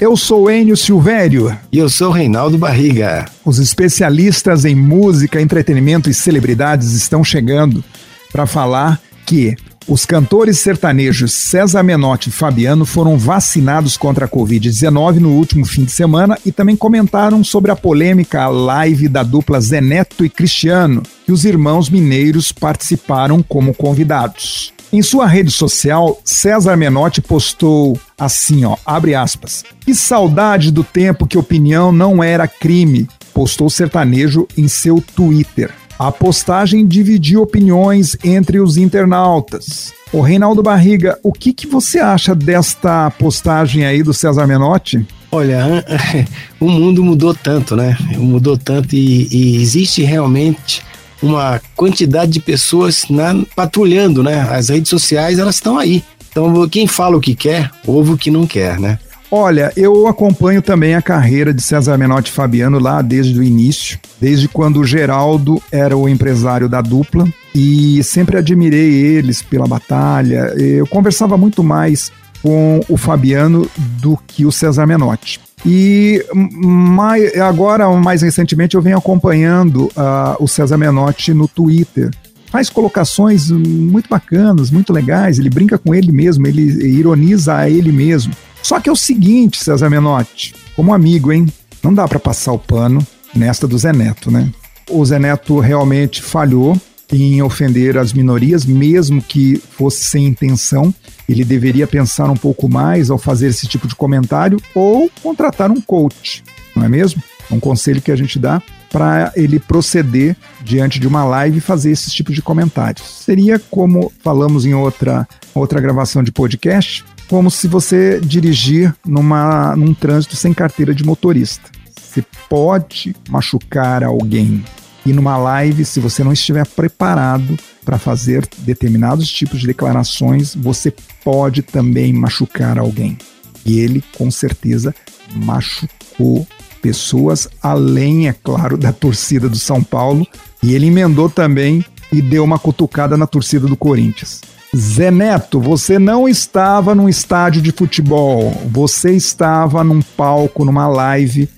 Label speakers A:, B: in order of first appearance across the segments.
A: Eu sou Enio Silvério.
B: E eu sou Reinaldo Barriga.
A: Os especialistas em música, entretenimento e celebridades estão chegando para falar que os cantores sertanejos César Menotti e Fabiano foram vacinados contra a Covid-19 no último fim de semana e também comentaram sobre a polêmica live da dupla Zeneto e Cristiano, que os irmãos mineiros participaram como convidados. Em sua rede social, César Menotti postou assim, ó, abre aspas. Que saudade do tempo que opinião não era crime, postou o sertanejo em seu Twitter. A postagem dividiu opiniões entre os internautas. O Reinaldo Barriga, o que, que você acha desta postagem aí do César Menotti?
B: Olha, o mundo mudou tanto, né? Mudou tanto e, e existe realmente uma quantidade de pessoas na, patrulhando, né? As redes sociais, elas estão aí. Então, quem fala o que quer, ouve o que não quer, né?
A: Olha, eu acompanho também a carreira de César Menotti Fabiano lá desde o início, desde quando o Geraldo era o empresário da dupla e sempre admirei eles pela batalha. Eu conversava muito mais com o Fabiano do que o César Menotti. E mais, agora, mais recentemente, eu venho acompanhando uh, o César Menotti no Twitter. Faz colocações muito bacanas, muito legais. Ele brinca com ele mesmo, ele ironiza a ele mesmo. Só que é o seguinte, César Menotti, como amigo, hein? Não dá para passar o pano nesta do Zé Neto, né? O Zé Neto realmente falhou em ofender as minorias, mesmo que fosse sem intenção. Ele deveria pensar um pouco mais ao fazer esse tipo de comentário ou contratar um coach, não é mesmo? Um conselho que a gente dá para ele proceder diante de uma live e fazer esse tipo de comentários. Seria como falamos em outra, outra gravação de podcast, como se você dirigir numa, num trânsito sem carteira de motorista. Você pode machucar alguém. E numa live, se você não estiver preparado para fazer determinados tipos de declarações, você pode também machucar alguém. E ele, com certeza, machucou pessoas, além, é claro, da torcida do São Paulo. E ele emendou também e deu uma cutucada na torcida do Corinthians. Zé Neto, você não estava num estádio de futebol, você estava num palco, numa live,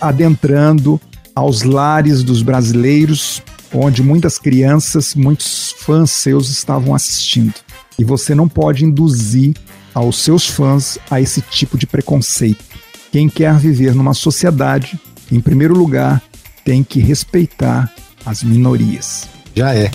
A: adentrando aos lares dos brasileiros, onde muitas crianças, muitos fãs seus estavam assistindo. E você não pode induzir aos seus fãs a esse tipo de preconceito. Quem quer viver numa sociedade, em primeiro lugar, tem que respeitar as minorias.
B: Já é.